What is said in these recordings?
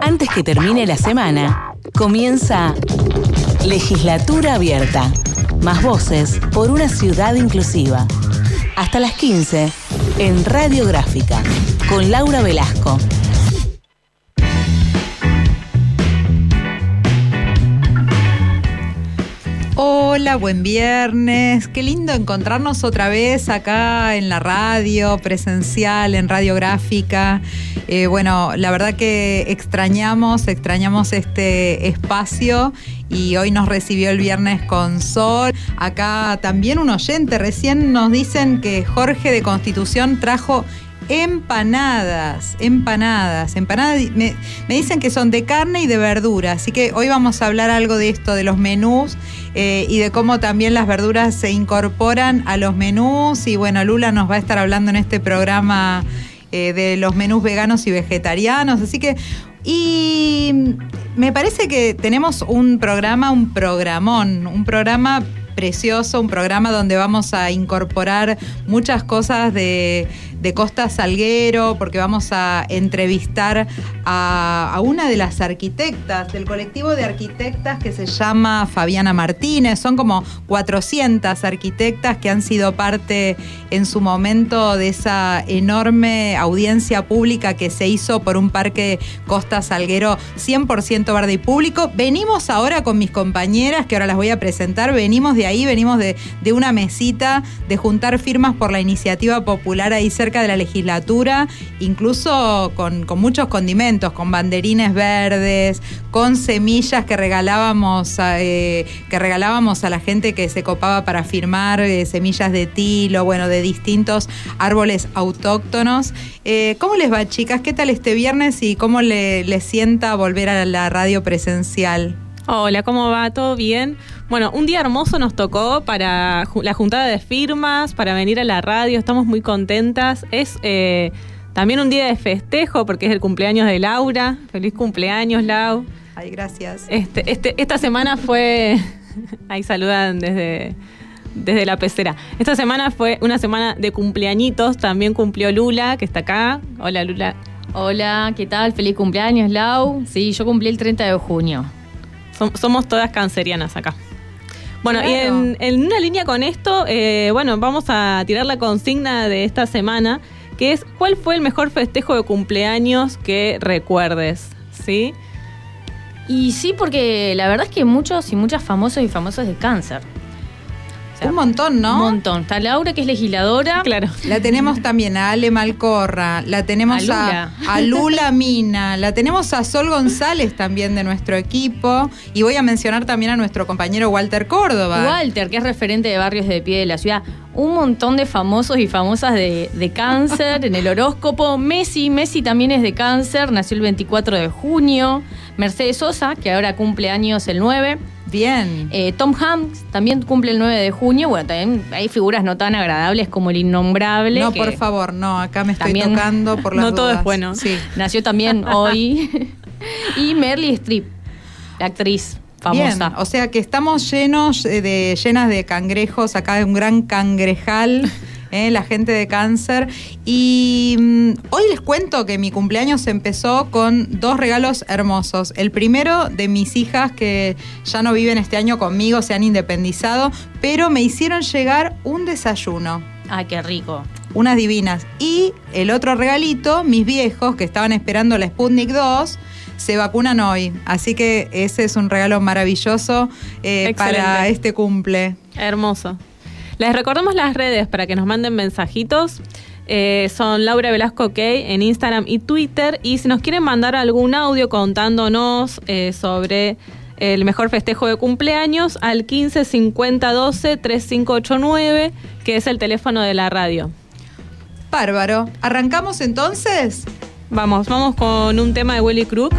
Antes que termine la semana, comienza Legislatura Abierta. Más voces por una ciudad inclusiva. Hasta las 15 en Radiográfica con Laura Velasco. Hola, buen viernes. Qué lindo encontrarnos otra vez acá en la radio, presencial, en radiográfica. Eh, bueno, la verdad que extrañamos, extrañamos este espacio y hoy nos recibió el viernes con Sol. Acá también un oyente, recién nos dicen que Jorge de Constitución trajo empanadas, empanadas, empanadas. Me, dicen que son de carne y de verdura, así que hoy vamos a hablar algo de esto, de los menús eh, y de cómo también las verduras se incorporan a los menús. Y bueno, Lula nos va a estar hablando en este programa eh, de los menús veganos y vegetarianos, así que... Y me parece que tenemos un programa, un programón, un programa precioso, un programa donde vamos a incorporar muchas cosas de de Costa Salguero, porque vamos a entrevistar a, una de las arquitectas del colectivo de arquitectas que se llama Fabiana Martínez. Son como 400 arquitectas que han sido parte en su momento de esa enorme audiencia pública que se hizo por un parque Costa Salguero 100% verde y público. Venimos ahora con mis compañeras, que ahora las voy a presentar, venimos de ahí, venimos de, de una mesita de juntar firmas por la iniciativa popular ahí cerca de la legislatura, incluso con, muchos condimentos, con banderines verdes, con semillas que regalábamos, a, eh, que regalábamos a la gente que se copaba para firmar eh, semillas de tilo, bueno, de distintos árboles autóctonos. Eh, ¿Cómo les va, chicas? ¿Qué tal este viernes y cómo le, le sienta volver a la radio presencial? Hola, ¿cómo va? ¿Todo bien? Bueno, un día hermoso nos tocó para la juntada de firmas, para venir a la radio, estamos muy contentas. Es eh, también un día de festejo porque es el cumpleaños de Laura. Feliz cumpleaños, Lau. Ay, gracias. Este, este, esta semana fue. Ahí saludan desde, desde la pecera. Esta semana fue una semana de cumpleañitos. También cumplió Lula, que está acá. Hola, Lula. Hola, ¿qué tal? Feliz cumpleaños, Lau. Sí, yo cumplí el 30 de junio somos todas cancerianas acá. Bueno, y en, una línea con esto, eh, bueno, vamos a tirar la consigna de esta semana, que es ¿cuál fue el mejor festejo de cumpleaños que recuerdes? ¿Sí? Y sí, porque la verdad es que muchos y muchas famosos y famosas de cáncer un montón, ¿no? Un montón. Está Laura, que es legisladora. Claro. La tenemos también a Ale Malcorra, la tenemos a, Lula. Mina, la tenemos a Sol González también de nuestro equipo. Y voy a mencionar también a nuestro compañero Walter Córdoba. Walter, que es referente de barrios de pie de la ciudad. Un montón de famosos y famosas de, de cáncer en el horóscopo. Messi, Messi también es de cáncer, nació el 24 de junio. Mercedes Sosa, que ahora cumple años el 9. Bien. Eh, Tom Hanks también cumple el 9 de junio. Bueno, también hay figuras no tan agradables como el innombrable. No, por favor, no. Acá me estoy tocando por las No todo es bueno. Sí. Nació también hoy. y Merly Streep, la actriz famosa. Bien, o sea que estamos llenos de llenas de cangrejos acá de un gran cangrejal ¿eh? la gente de cáncer. Y mm, hoy les cuento que mi cumpleaños empezó con dos regalos hermosos. El primero de mis hijas que ya no viven este año conmigo, se han independizado, pero me hicieron llegar un desayuno. Ay, qué rico. Unas divinas. Y el otro regalito, mis viejos que estaban esperando la Sputnik 2 se vacunan hoy. Así que ese es un regalo maravilloso eh, para este cumple. Hermoso. Les recordamos las redes para que nos manden mensajitos. Eh, son Laura Velasco OK en Instagram y Twitter. Y si nos quieren mandar algún audio contándonos eh, sobre el mejor festejo de cumpleaños, al 15 50 12 3589, que es el teléfono de la radio. Bárbaro. ¿Arrancamos entonces? Vamos, vamos con un tema de Willy Crook,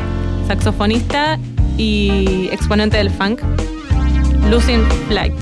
saxofonista y exponente del funk, Losing Flight.